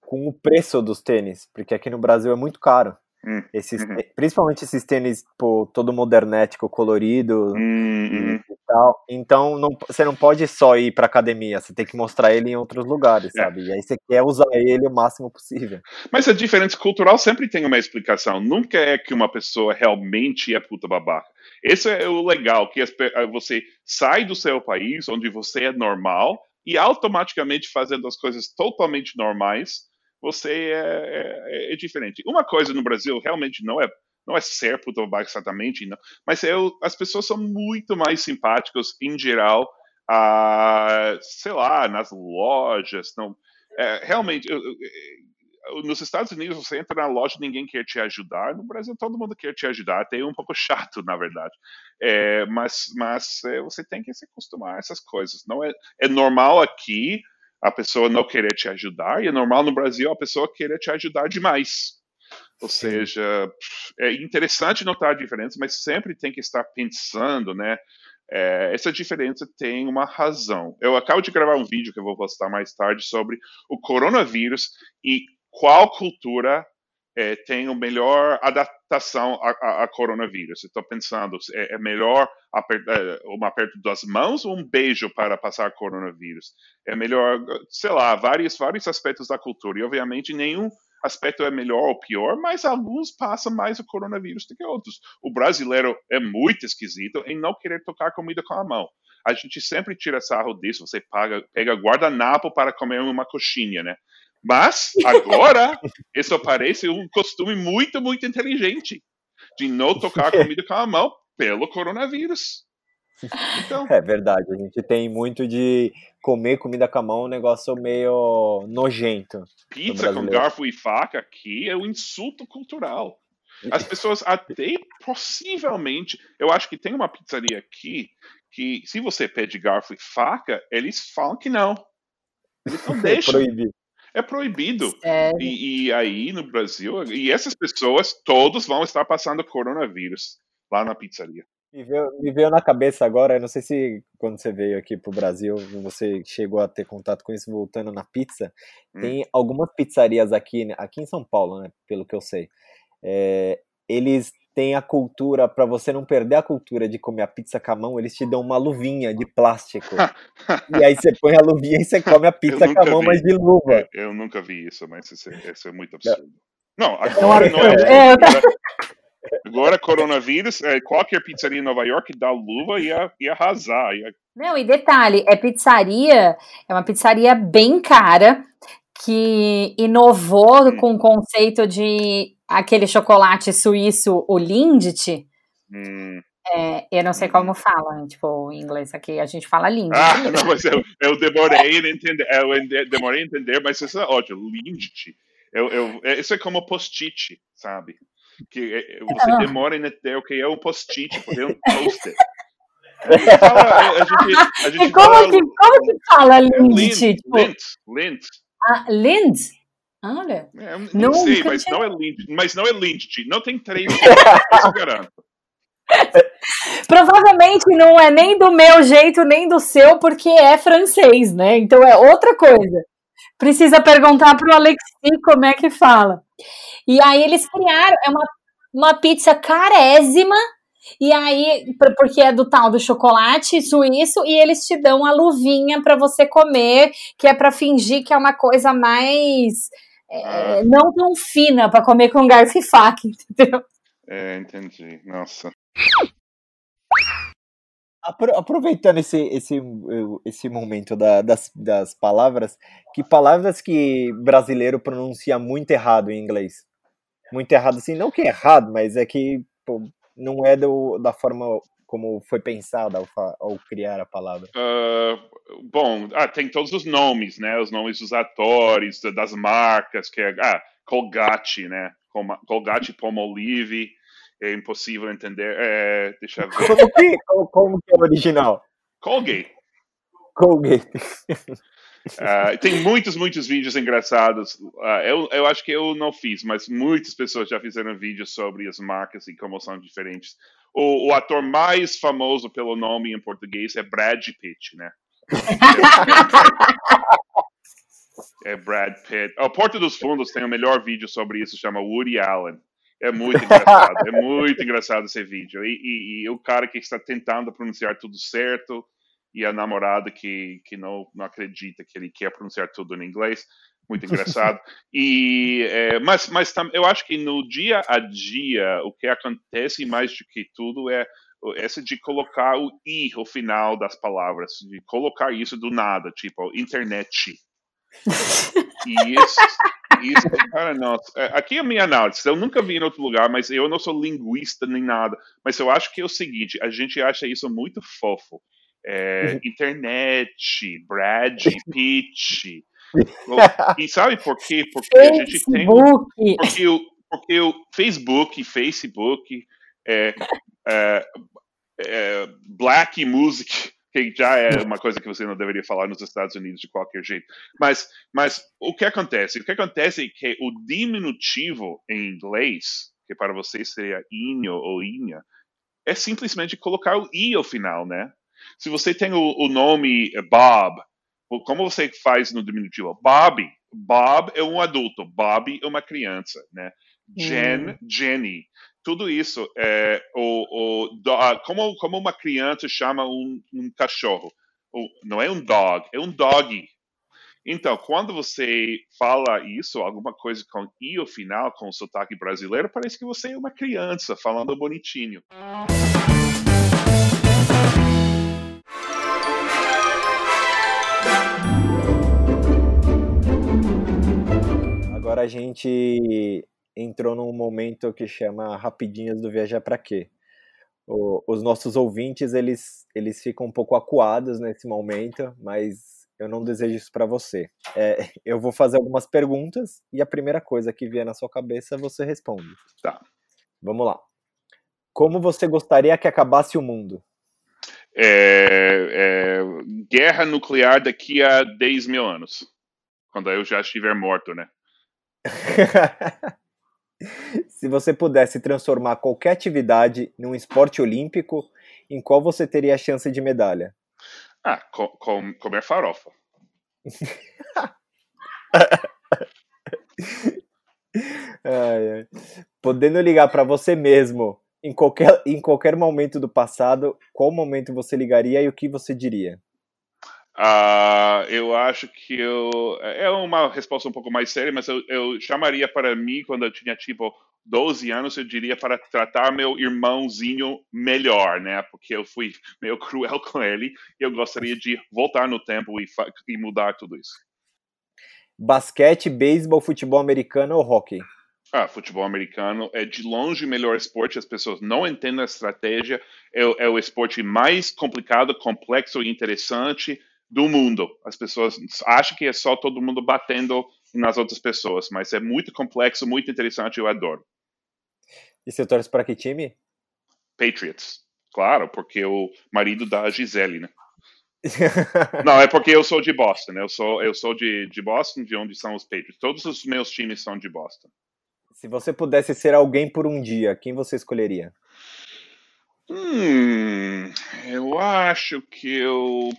com o preço dos tênis, porque aqui no Brasil é muito caro. Hum, esses, uhum. Principalmente esses tênis pô, todo modernético, colorido hum, tal. Então não, você não pode só ir para academia, você tem que mostrar ele em outros lugares, é. sabe? E aí você quer usar ele o máximo possível. Mas a diferença cultural sempre tem uma explicação. Nunca é que uma pessoa realmente é puta babaca. Esse é o legal, que você sai do seu país, onde você é normal, e automaticamente fazendo as coisas totalmente normais, você é, é, é, diferente. Uma coisa no Brasil realmente não é não é ser puta babaca exatamente, não, mas é, as pessoas são muito mais simpáticas em geral, sei lá, nas lojas, não, é, realmente, eu, eu, nos Estados Unidos você entra na loja ninguém quer te ajudar, no Brasil todo mundo quer te ajudar, até um pouco chato na verdade, é, mas, mas é, você tem que se acostumar a essas coisas, não é, é normal aqui a pessoa não querer te ajudar, e é normal no Brasil a pessoa querer te ajudar demais. Ou Sim. seja, é interessante notar a diferença, mas sempre tem que estar pensando, né? É, essa diferença tem uma razão. Eu acabo de gravar um vídeo que eu vou postar mais tarde sobre o coronavírus e qual cultura é, tem a melhor adaptação a, a, a coronavírus. Estou pensando, é, é melhor apertar, é, um aperto das mãos ou um beijo para passar coronavírus? É melhor, sei lá, vários, vários aspectos da cultura. E, obviamente, nenhum aspecto é melhor ou pior, mas alguns passam mais o coronavírus do que outros. O brasileiro é muito esquisito em não querer tocar comida com a mão. A gente sempre tira sarro disso. Você paga, pega guardanapo para comer uma coxinha, né? Mas, agora, isso parece um costume muito, muito inteligente de não tocar comida com a mão pelo coronavírus. Então... É verdade, a gente tem muito de comer comida com a mão, um negócio meio nojento. Pizza com garfo e faca aqui é um insulto cultural. As pessoas até possivelmente, eu acho que tem uma pizzaria aqui que se você pede garfo e faca, eles falam que não. Eles não deixam. É proibido. É proibido. E, e, aí no Brasil, e essas pessoas, todos vão estar passando coronavírus lá na pizzaria. Me veio, me veio na cabeça agora, não sei se quando você veio aqui pro Brasil, você chegou a ter contato com isso voltando na pizza. Hum. Tem algumas pizzarias aqui, né, aqui em São Paulo, né, pelo que eu sei. É, eles têm a cultura, para você não perder a cultura de comer a pizza com a mão, eles te dão uma luvinha de plástico. e aí você põe a luvinha e você come a pizza com a mão, vi. mas de luva. Eu, eu, nunca vi isso, mas isso é, isso é muito absurdo. Não, agora não é. é agora, coronavírus, é, qualquer pizzaria em Nova York dá luva e ia, ia arrasar. Ia... Não, e detalhe, é pizzaria, é uma pizzaria bem cara, que inovou hum. com o conceito de aquele chocolate suíço, o Lindt. Hum. É, eu não sei como fala, tipo, em inglês aqui a gente fala lindo. Ah, não, mas eu, eu demorei a entender, eu demorei a entender, mas isso é ótimo, lindt. Eu, eu, é, isso é como post-it, sabe? Que é, você ah. demora em entender o que é um post-it, porque é um post-it. A gente, a gente e como, fala, que, como que fala lindt? Lint, tipo... lint, lint. Ah, lint? Olha. É, não sei, mas não é lint, mas não é lint. Não tem três, isso garanto. Provavelmente não é nem do meu jeito, nem do seu, porque é francês, né? Então é outra coisa. Precisa perguntar para o Alexi como é que fala. E aí eles criaram, é uma, uma pizza carésima, e aí, porque é do tal do chocolate suíço, e eles te dão a luvinha para você comer, que é para fingir que é uma coisa mais é, ah. não tão fina para comer com garfo e faca, entendeu? É, entendi. Nossa. Aproveitando esse, esse, esse momento da, das, das palavras, que palavras que brasileiro pronuncia muito errado em inglês? Muito errado, assim, não que é errado, mas é que pô, não é do, da forma como foi pensada ao, criar a palavra? Uh, bom, ah, tem todos os nomes, né? Os nomes dos atores, das marcas, que é ah, Colgate, né? Colgate Palmolive, é impossível entender. É, deixa eu ver. Como que, como que é o original? Colgate. Colgate. Uh, tem muitos, muitos vídeos engraçados. Uh, eu, eu acho que eu não fiz, mas muitas pessoas já fizeram vídeos sobre as marcas e como são diferentes. O, o ator mais famoso pelo nome em português é Brad Pitt, né? é Brad Pitt. A Porta dos Fundos tem o melhor vídeo sobre isso, chama Woody Allen. É muito engraçado, é muito engraçado esse vídeo. E, e, e, o cara que está tentando pronunciar tudo certo e a namorada que, que não, não acredita que ele quer pronunciar tudo em inglês. Muito engraçado. e, é, mas mas tam, eu acho que no dia a dia, o que acontece mais do que tudo é essa de colocar o i ao final das palavras, de colocar isso do nada, tipo internet. E isso, isso, cara, nossa. É, aqui é a minha análise. Eu nunca vi em outro lugar, mas eu não sou linguista nem nada. Mas eu acho que é o seguinte: a gente acha isso muito fofo. É, uhum. internet, Brad, Pitt. e sabe por quê? Porque a gente tem. Porque o, porque o Facebook, Facebook, é, é, é, Black Music que já é uma coisa que você não deveria falar nos Estados Unidos de qualquer jeito. Mas, mas o que acontece? O que acontece é que o diminutivo em inglês, que para vocês seria inho ou inha, é simplesmente colocar o i ao final, né? Se você tem o, o nome Bob, como você faz no diminutivo? Bob. Bob é um adulto, Bob é uma criança, né? Jen, hum. Jenny. Tudo isso é o, o ah, como como uma criança chama um, um cachorro? O, não é um dog é um dog então quando você fala isso alguma coisa com i ao final com o sotaque brasileiro parece que você é uma criança falando bonitinho. Agora a gente entrou num momento que chama Rapidinhas do Viajar para Quê? O, os nossos ouvintes, eles, eles ficam um pouco acuados nesse momento, mas eu não desejo isso para você. É, eu vou fazer algumas perguntas e a primeira coisa que vier na sua cabeça você responde. Tá. Vamos lá. Como você gostaria que acabasse o mundo? É, é, guerra nuclear daqui a 10 mil anos. Quando eu já estiver morto, né? Se você pudesse transformar qualquer atividade num esporte olímpico, em qual você teria a chance de medalha? Ah, com, com, comer farofa. ai, ai. Podendo ligar para você mesmo em qualquer, em qualquer momento do passado, qual momento você ligaria e o que você diria? Uh, eu acho que eu. É uma resposta um pouco mais séria, mas eu, eu, chamaria para mim, quando eu tinha tipo 12 anos, eu diria para tratar meu irmãozinho melhor, né? Porque eu fui meio cruel com ele e eu gostaria de voltar no tempo e, e mudar tudo isso. Basquete, beisebol, futebol americano ou hockey? Ah, futebol americano é de longe o melhor esporte, as pessoas não entendem a estratégia, é, é, o esporte mais complicado, complexo e interessante do mundo. As pessoas acham que é só todo mundo batendo nas outras pessoas, mas é muito complexo, muito interessante, eu adoro. E você torce para que time? Patriots, claro, porque o marido da Gisele, né? Não, é porque eu sou de Boston, né? eu sou, eu sou de, de Boston, de onde são os Patriots. Todos os meus times são de Boston. Se você pudesse ser alguém por um dia, quem você escolheria? Hum, eu acho que eu.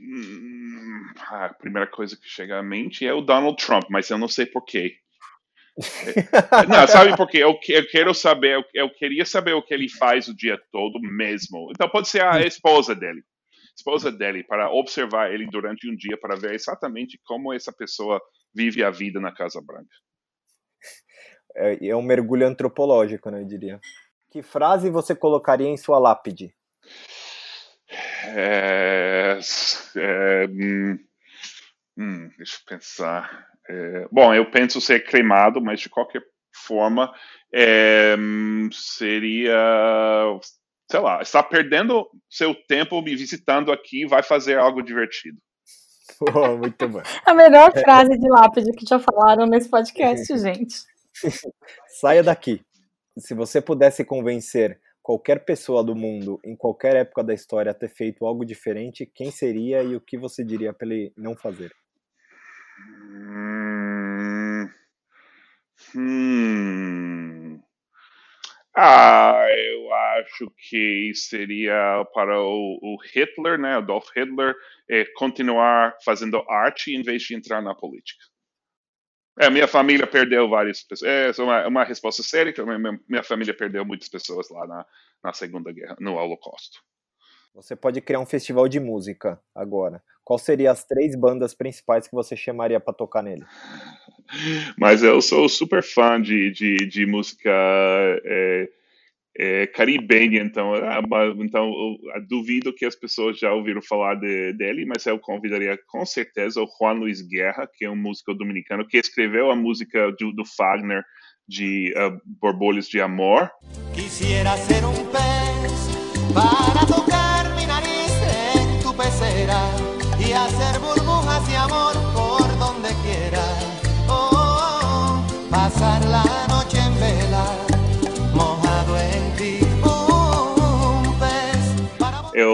Hum, a primeira coisa que chega à mente é o Donald Trump, mas eu não sei porquê. não, sabe por quê? Eu, eu quero saber, eu, eu, queria saber o que ele faz o dia todo mesmo. Então pode ser a esposa dele. Esposa dele, para observar ele durante um dia, para ver exatamente como essa pessoa vive a vida na Casa Branca é, é um mergulho antropológico, né, eu diria. Que frase você colocaria em sua lápide? É, é, hum, hum, deixa eu pensar. É, bom, eu penso ser cremado, mas de qualquer forma é, seria, sei lá, está perdendo seu tempo me visitando aqui, vai fazer algo divertido. Oh, muito bom. A melhor frase de lápide que já falaram nesse podcast, gente. Saia daqui. Se você pudesse convencer qualquer pessoa do mundo, em qualquer época da história, ter feito algo diferente, quem seria e o que você diria para ele não fazer? Hum... Hum... Ah, eu acho que seria para o, o Hitler, né, Adolf Hitler, é, continuar fazendo arte em vez de entrar na política. É, minha família perdeu várias pessoas. É, é uma, uma resposta séria, que minha, minha família perdeu muitas pessoas lá na, na Segunda Guerra, no Holocausto. Você pode criar um festival de música agora. Qual seriam as três bandas principais que você chamaria para tocar nele? Mas eu sou super fã de, de, de música é, é, caribenha, então, ah, então eu duvido que as pessoas já ouviram falar de, dele, mas eu convidaria com certeza o Juan Luis Guerra, que é um músico dominicano que escreveu a música do, do Fagner de uh, de Amor. Quisiera ser um pez para tocar mi nariz en tu pecera y hacer burbujas de amor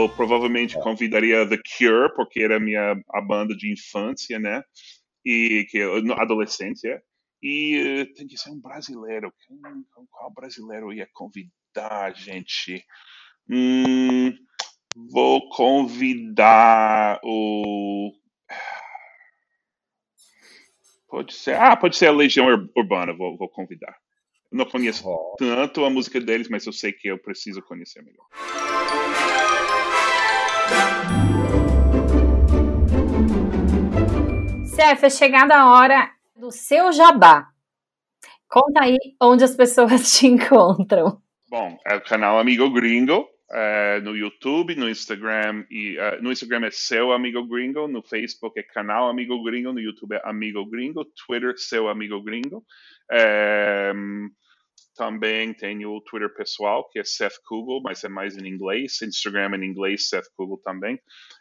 eu provavelmente convidaria The Cure, porque era a minha a banda de infância, né? E que adolescência. E uh, tem que ser um brasileiro. Qual brasileiro ia convidar, gente? Hum, vou convidar o. Pode ser. Ah, pode ser a Legião Urbana, vou, vou convidar. Eu não conheço tanto a música deles, mas eu sei que eu preciso conhecer melhor. Cef, é chegada a hora do seu jabá. Conta aí onde as pessoas te encontram. Bom, é o canal Amigo Gringo, é, no YouTube, no Instagram, e uh, no Instagram é Seu Amigo Gringo, no Facebook é Canal Amigo Gringo, no YouTube é Amigo Gringo, Twitter Seu Amigo Gringo. É, também tenho o Twitter pessoal, que é Seth Kugel, mas é mais em inglês. Instagram em inglês, Seth Kugel também.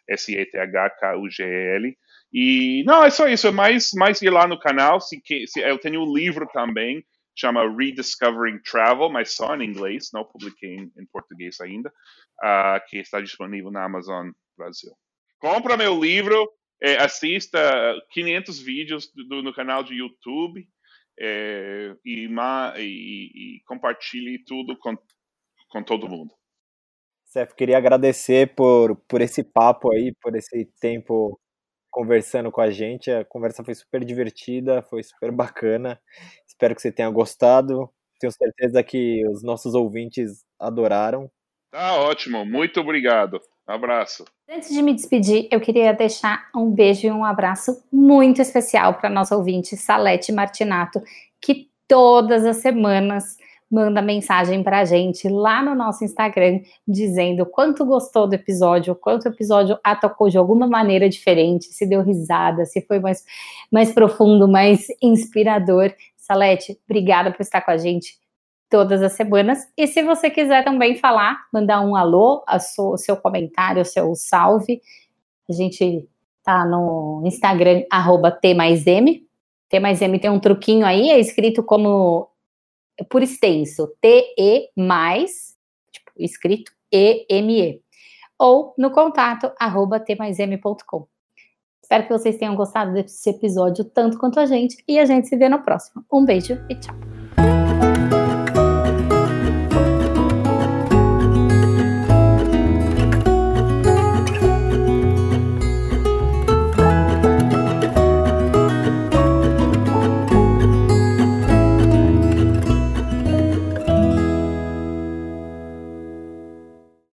S-E-T-H-K-U-G-E-L. E não, é só isso. É mais, mais ir lá no canal. Se, que, se, eu tenho um livro também, chama Rediscovering Travel, mas só em inglês, não publiquei em, em português ainda, uh, que está disponível na Amazon Brasil. Compra meu livro, é, assista 500 vídeos do, no canal de YouTube é, e, e, e, compartilhe tudo com, com todo mundo. Seth, queria agradecer por, por esse papo aí, por esse tempo conversando com a gente. A conversa foi super divertida, foi super bacana. Espero que você tenha gostado. Tenho certeza que os nossos ouvintes adoraram. Tá ótimo, muito obrigado. Abraço. Antes de me despedir, eu queria deixar um beijo e um abraço muito especial para nossa ouvinte Salete Martinato, que todas as semanas manda mensagem para a gente lá no nosso Instagram, dizendo quanto gostou do episódio, quanto o episódio a tocou de alguma maneira diferente, se deu risada, se foi mais, mais profundo, mais inspirador. Salete, obrigada por estar com a gente todas as semanas. E se você quiser também falar, mandar um alô, o seu comentário, o seu salve, a gente tá no Instagram, arroba T mais M. T mais M tem um truquinho aí, é escrito como por extenso, T-E mais, tipo, escrito E-M-E. Ou no contato, arroba. Espero que vocês tenham gostado desse episódio tanto quanto a gente e a gente se vê no próximo. Um beijo e tchau.